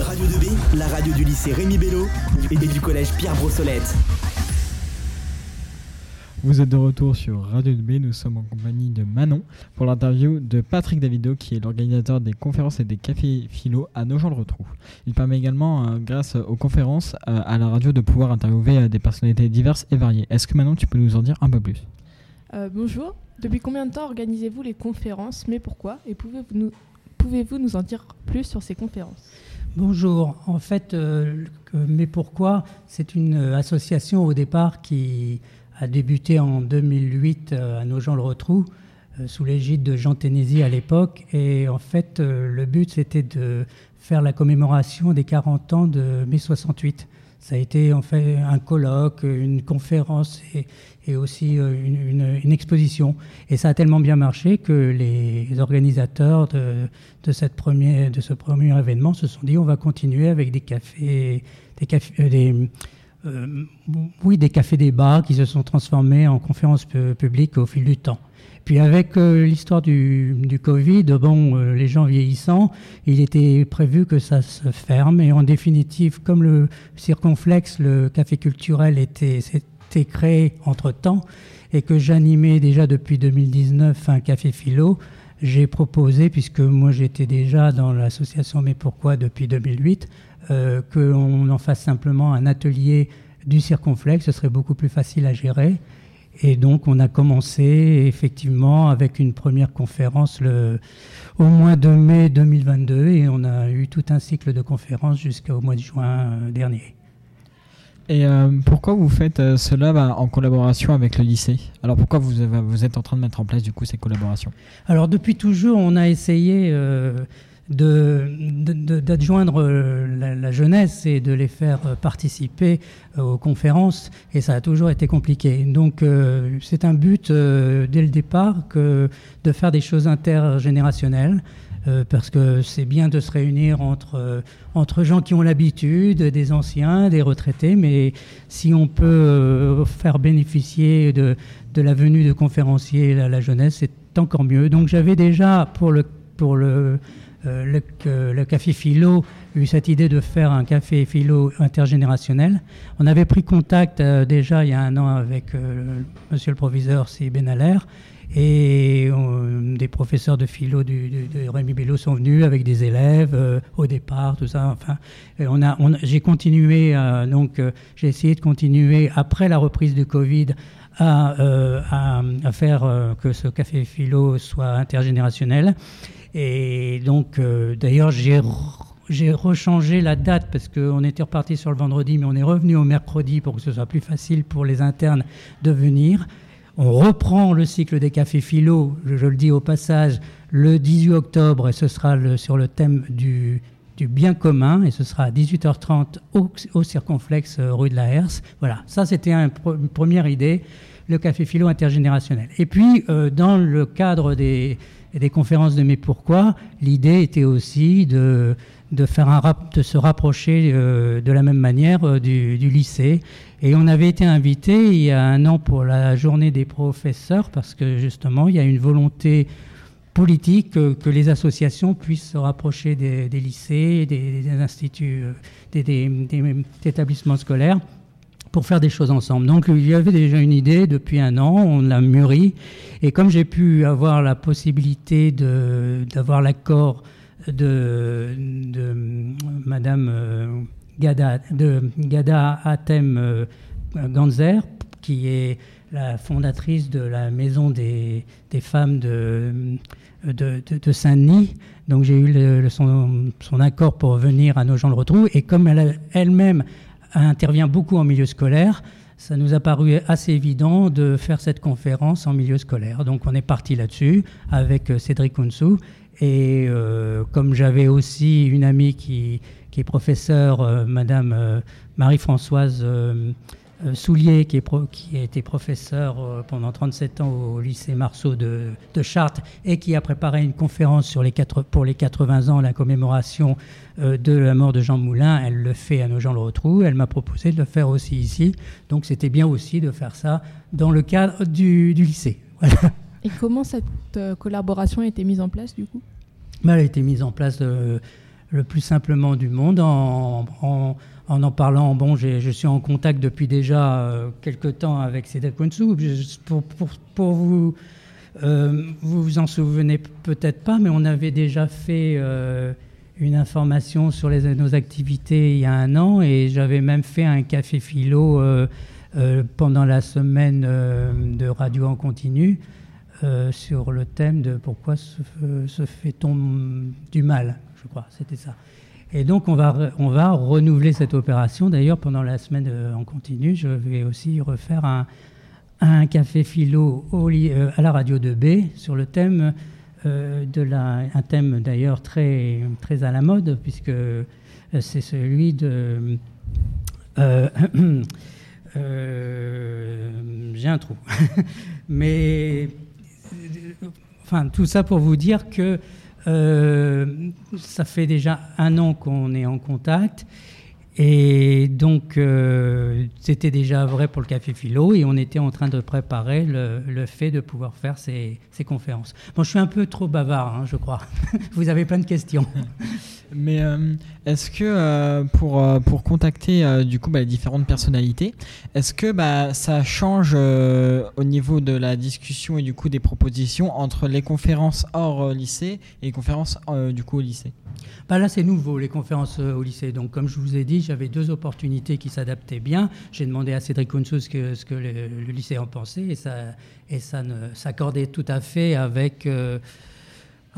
Radio 2B, la radio du lycée Rémi Bello et du collège Pierre Brossolette. Vous êtes de retour sur Radio 2B, nous sommes en compagnie de Manon pour l'interview de Patrick Davido qui est l'organisateur des conférences et des cafés philo à Nogent-le-Retrou. Il permet également, euh, grâce aux conférences euh, à la radio, de pouvoir interviewer euh, des personnalités diverses et variées. Est-ce que Manon, tu peux nous en dire un peu plus? Euh, bonjour, depuis combien de temps organisez-vous les conférences, mais pourquoi? Et pouvez-vous nous, pouvez-vous nous en dire plus sur ces conférences? Bonjour. En fait, euh, Mais Pourquoi? C'est une euh, association au départ qui a débuté en 2008 euh, à Nogent-le-Rotrou, sous l'égide de Jean Ténési à l'époque. Et en fait, le but, c'était de faire la commémoration des 40 ans de mai 68. Ça a été en fait un colloque, une conférence et, aussi euh, une, exposition. Et ça a tellement bien marché que les organisateurs de, ce premier événement se sont dit on va continuer avec des cafés, des euh, euh, oui, des cafés débats qui se sont transformés en conférences pu- publiques au fil du temps. Puis avec euh, l'histoire du, Covid, bon, euh, les gens vieillissant, il était prévu que ça se ferme. Et en définitive, comme le circonflexe, le café culturel était, s'était créé entre-temps, et que j'animais déjà depuis 2019 un café philo, j'ai proposé, puisque moi j'étais déjà dans l'association Mais Pourquoi depuis 2008, euh, qu'on en fasse simplement un atelier du circonflexe, ce serait beaucoup plus facile à gérer. Et donc, on a commencé effectivement avec une première conférence le, au mois de mai 2022 et on a eu tout un cycle de conférences jusqu'au mois de juin euh, dernier. Et euh, pourquoi vous faites euh, cela bah, en collaboration avec le lycée? Alors pourquoi vous, vous êtes en train de mettre en place du coup ces collaborations? Alors, depuis toujours, on a essayé euh, d'adjoindre euh, la, jeunesse et de les faire euh, participer euh, aux conférences, et ça a toujours été compliqué. Donc, c'est un but dès le départ que de faire des choses intergénérationnelles. parce que c'est bien de se réunir entre, entre gens qui ont l'habitude, des anciens, des retraités, mais si on peut faire bénéficier de, de la venue de conférenciers la, la jeunesse, c'est encore mieux. Donc j'avais déjà pour le, pour le, euh, le, que- le café philo eu cette idée de faire un café philo intergénérationnel. On avait pris contact euh, déjà il y a un an avec euh, monsieur le proviseur C. Benalaire et euh, des professeurs de philo du, de Rémi Bello sont venus avec des élèves euh, au départ, tout ça. Enfin, j'ai continué, euh, donc euh, j'ai essayé de continuer après la reprise du Covid à, euh, à, faire euh, que ce café philo soit intergénérationnel. Et donc, euh, d'ailleurs, j'ai j'ai rechangé la date parce qu'on était reparti sur le vendredi, mais on est revenu au mercredi pour que ce soit plus facile pour les internes de venir. On reprend le cycle des cafés philo, je, le dis au passage, le 18 octobre, et ce sera sur le thème du, du bien commun, et ce sera à 18h30 au, au circonflexe euh, rue de la Herse. Voilà, ça c'était une première idée, le café philo intergénérationnel. Et puis, euh, dans le cadre des, des conférences de Mais Pourquoi, l'idée était aussi de, de, faire un de se rapprocher euh, de la même manière euh, du, du lycée. Et on avait été invité il y a un an pour la journée des professeurs, parce que justement, il y a une volonté politique que, les associations puissent se rapprocher des, lycées, des, instituts, euh, des établissements scolaires pour faire des choses ensemble. Donc il y avait déjà une idée depuis un an, on l'a mûri, et comme j'ai pu avoir la possibilité d'avoir l'accord de, de Madame euh, Gada, de Gada Atem euh, Ganzer, qui est la fondatrice de la Maison des, des femmes de, de, de- de Saint-Denis. Donc j'ai eu le- le- son, son accord pour venir à Nogent-le-Rotrou. Et comme elle a- elle-même intervient beaucoup en milieu scolaire, ça nous a paru assez évident de faire cette conférence en milieu scolaire. Donc on est parti là-dessus avec euh, Cédric Ounsou. Et euh, comme j'avais aussi une amie qui, qui est professeure, euh, Madame Marie-Françoise Soulier, qui, est pro- qui a été professeure euh, pendant 37 ans au lycée Marceau de, de Chartres et qui a préparé une conférence sur les quatre, pour les 80 ans, la commémoration euh, de la mort de Jean Moulin. Elle le fait à Nogent-le-Rotrou. Elle m'a proposé de le faire aussi ici. Donc c'était bien aussi de faire ça dans le cadre du, du lycée. Voilà. Et comment cette euh, collaboration a été mise en place du coup? Mais elle a été mise en place euh, le plus simplement du monde en en, en, parlant. Bon, je suis en contact depuis déjà euh, quelques temps avec Cédric Kounsou. Pour, pour, pour, vous, euh, vous vous en souvenez peut-être pas, mais on avait déjà fait euh, une information sur les, nos activités il y a un an et j'avais même fait un café philo pendant la semaine de radio en continu. sur le thème de pourquoi se fait-on du mal, je crois, c'était ça. Et donc, on va, on va renouveler cette opération. D'ailleurs, pendant la semaine euh, en continu, je vais aussi refaire un, un café philo euh, à la radio de B sur le thème euh, de la, un thème d'ailleurs très, très à la mode, puisque c'est celui de. J'ai un trou. Mais. Enfin, tout ça pour vous dire que euh, ça fait déjà un an qu'on est en contact. Et donc, euh, c'était déjà vrai pour le Café Philo et on était en train de préparer le, fait de pouvoir faire ces, conférences. Bon, je suis un peu trop bavard, hein, je crois. Vous avez plein de questions. Mais euh, est-ce que euh, pour, euh, pour contacter du coup bah, les différentes personnalités, est-ce que bah, ça change au niveau de la discussion et du coup des propositions entre les conférences hors lycée et les conférences du coup au lycée? Bah Là c'est nouveau les conférences au lycée. Donc comme je vous ai dit, j'avais deux opportunités qui s'adaptaient bien. J'ai demandé à Cédric que, ce que le, lycée en pensait et ça, et ça s'accordait tout à fait avec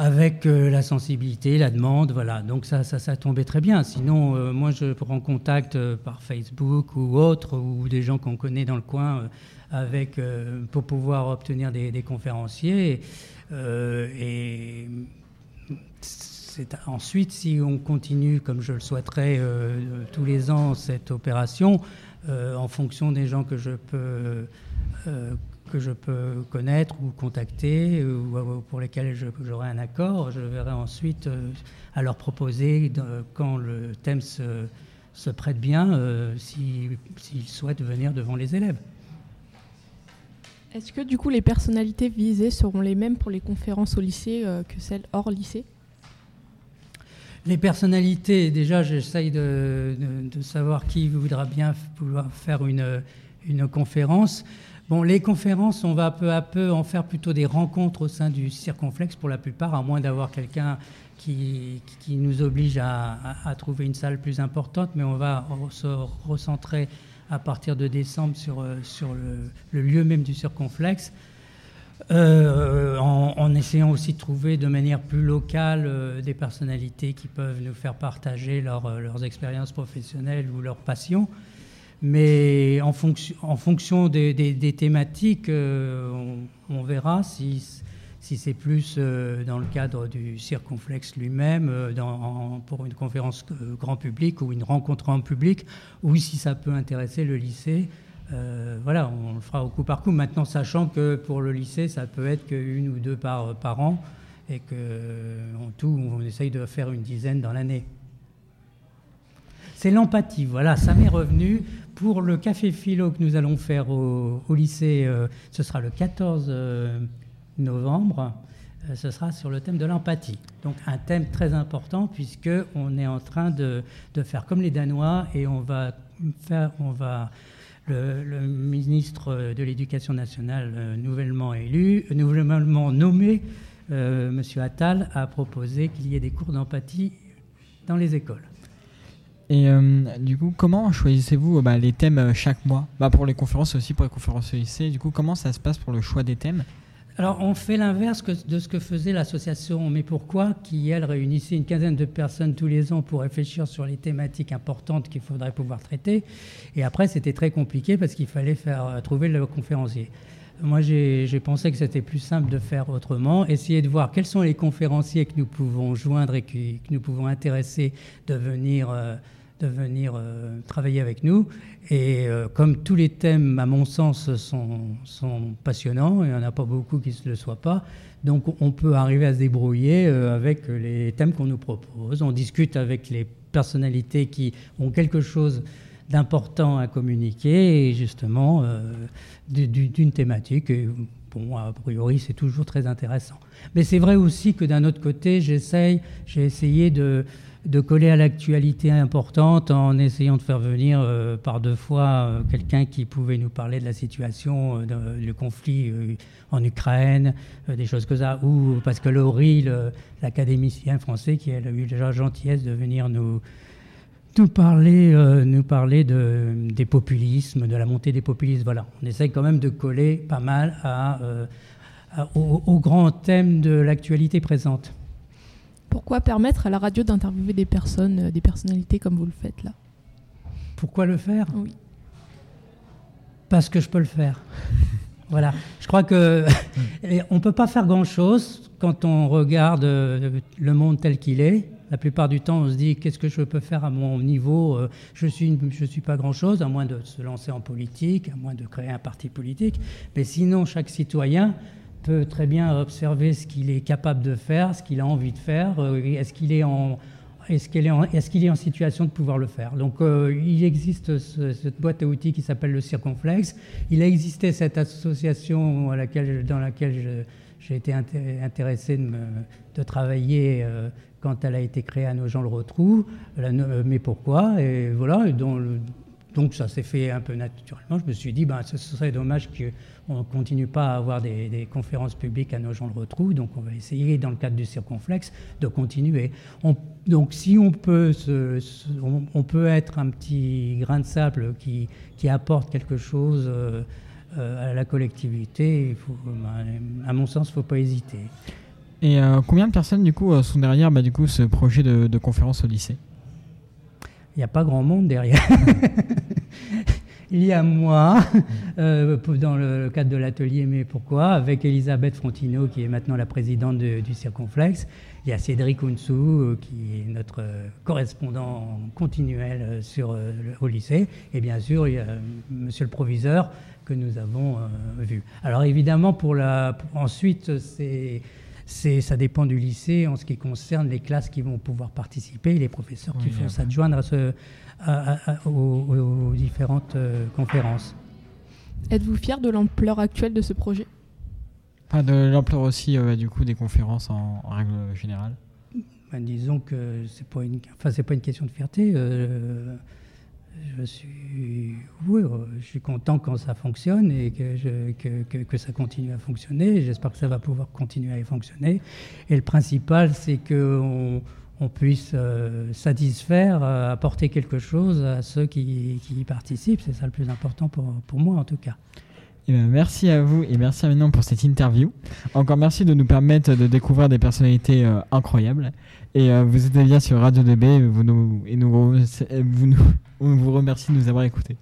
avec euh, la sensibilité, la demande, voilà. Donc ça, ça, tombait très bien. Sinon, euh, moi, je prends contact euh, par Facebook ou autre, ou des gens qu'on connaît dans le coin, avec pour pouvoir obtenir des, conférenciers. et ensuite, si on continue, comme je le souhaiterais, tous les ans cette opération, en fonction des gens que je peux que je peux connaître ou contacter ou pour lesquels j'aurai un accord, je verrai ensuite euh, à leur proposer quand le thème se, se prête bien euh, s'ils souhaitent venir devant les élèves. Est-ce que du coup les personnalités visées seront les mêmes pour les conférences au lycée euh, que celles hors lycée? Les personnalités, déjà, j'essaye de, de, savoir qui voudra bien pouvoir faire une, une conférence. Bon, les conférences, on va peu à peu en faire plutôt des rencontres au sein du circonflexe pour la plupart, à moins d'avoir quelqu'un qui, qui, nous oblige à, à, trouver une salle plus importante, mais on va se recentrer à partir de décembre sur, euh, sur le, lieu même du circonflexe. Euh, en, essayant aussi de trouver de manière plus locale euh, des personnalités qui peuvent nous faire partager leurs expériences professionnelles ou leurs passions. Mais en, fonction, des, thématiques, euh, on, verra si, si c'est plus euh, dans le cadre du circonflexe lui-même, euh, pour une conférence grand public ou une rencontre en public, ou si ça peut intéresser le lycée. voilà, on le fera au coup par coup. Maintenant, sachant que pour le lycée, ça peut être qu'une ou deux par, par an, et qu'en tout, on essaye de faire une dizaine dans l'année. C'est l'empathie, voilà, ça m'est revenu. Pour le café philo que nous allons faire au, lycée, euh, ce sera le 14 euh, novembre. Euh, ce sera sur le thème de l'empathie. Donc un thème très important puisque on est en train de, faire comme les Danois et on va faire, on va le, ministre de l'Éducation nationale nouvellement élu, nouvellement nommé, Monsieur Attal, a proposé qu'il y ait des cours d'empathie dans les écoles. Et euh, du coup, comment choisissez-vous bah, les thèmes euh, chaque mois? Bah, Pour les conférences aussi, pour les conférences lycée. Du coup, comment ça se passe pour le choix des thèmes? Alors, on fait l'inverse de ce que faisait l'association Mais Pourquoi, qui, elle, réunissait une quinzaine de personnes tous les ans pour réfléchir sur les thématiques importantes qu'il faudrait pouvoir traiter. Et après, c'était très compliqué parce qu'il fallait faire euh, trouver le conférencier. Moi, j'ai pensé que c'était plus simple de faire autrement, essayer de voir quels sont les conférenciers que nous pouvons joindre et que, nous pouvons intéresser de venir de venir euh, travailler avec nous. Et euh, comme tous les thèmes, à mon sens, sont, passionnants, il n'y en a pas beaucoup qui ne le soient pas, donc on peut arriver à se débrouiller euh, avec les thèmes qu'on nous propose. On discute avec les personnalités qui ont quelque chose d'important à communiquer et justement d'une thématique. Et, bon, a priori, c'est toujours très intéressant. Mais c'est vrai aussi que d'un autre côté, j'essaye, j'ai essayé de de coller à l'actualité importante en essayant de faire venir euh, par deux fois euh, quelqu'un qui pouvait nous parler de la situation, euh, du conflit en Ukraine, des choses comme ça, ou que Laurie, l'académicien français, qui a eu la gentillesse de venir nous, nous parler, nous parler de, des populismes, de la montée des populismes. Voilà, on essaye quand même de coller pas mal au grand thème de l'actualité présente. Pourquoi permettre à la radio d'interviewer des personnes, euh, des personnalités comme vous le faites là? Pourquoi le faire? Oui. Parce que je peux le faire. voilà. Je crois que on ne peut pas faire grand-chose quand on regarde euh, le monde tel qu'il est. La plupart du temps, on se dit qu'est-ce que je peux faire à mon niveau euh, Je suis, je suis pas grand-chose, à moins de se lancer en politique, à moins de créer un parti politique. Mais sinon, chaque citoyen peut très bien observer ce qu'il est capable de faire, ce qu'il a envie de faire, euh, est-ce qu'il est en est-ce qu'il est, en, est, est, en situation de pouvoir le faire Donc euh, il existe cette boîte à outils qui s'appelle le Circonflex. Il a existé cette association à laquelle, dans laquelle j'ai été intéressé de, travailler euh, quand elle a été créée à nos gens le retrouvent. mais pourquoi? Et voilà, donc ça s'est fait un peu naturellement. Je me suis dit, ben, ce serait dommage qu'on ne continue pas à avoir des, conférences publiques à nos gens le retrouvent. Donc on va essayer, dans le cadre du circonflexe, de continuer. donc si on peut, on, peut être un petit grain de sable qui, apporte quelque chose euh, euh, à la collectivité, ben, à mon sens, il ne faut pas hésiter. Et euh, combien de personnes du coup sont derrière bah, du coup, ce projet de, de conférence au lycée? N'y a pas grand monde derrière. il y a moi, euh, dans le cadre de l'atelier Mais pourquoi, avec Elisabeth Frontino, qui est maintenant la présidente du Circonflex. Il y a Cédric Ounsou, euh, qui est notre correspondant continuel sur, au lycée. Et bien sûr, il y a monsieur le proviseur que nous avons vu. Alors évidemment, pour la, ensuite, c'est ça dépend du lycée en ce qui concerne les classes qui vont pouvoir participer et les professeurs qui vont s'adjoindre aux, différentes euh, conférences. Êtes-vous fier de l'ampleur actuelle de ce projet? Pas de l'ampleur aussi euh, du coup des conférences en, règle générale. Ben, disons que c'est pas une, enfin c'est pas une question de fierté. Euh, je suis, oui, je suis content quand ça fonctionne et que, que, ça continue à fonctionner. J'espère que ça va pouvoir continuer à fonctionner. Et le principal, c'est qu'on on puisse euh, satisfaire, euh, apporter quelque chose à ceux qui, qui y participent. C'est ça le plus important pour, pour moi, en tout cas. Eh merci à vous et merci à Manon pour cette interview. Encore merci de nous permettre de découvrir des personnalités euh, incroyables. Et vous êtes bien sur Radio DB et vous nous, on vous remercie de nous avoir écoutés.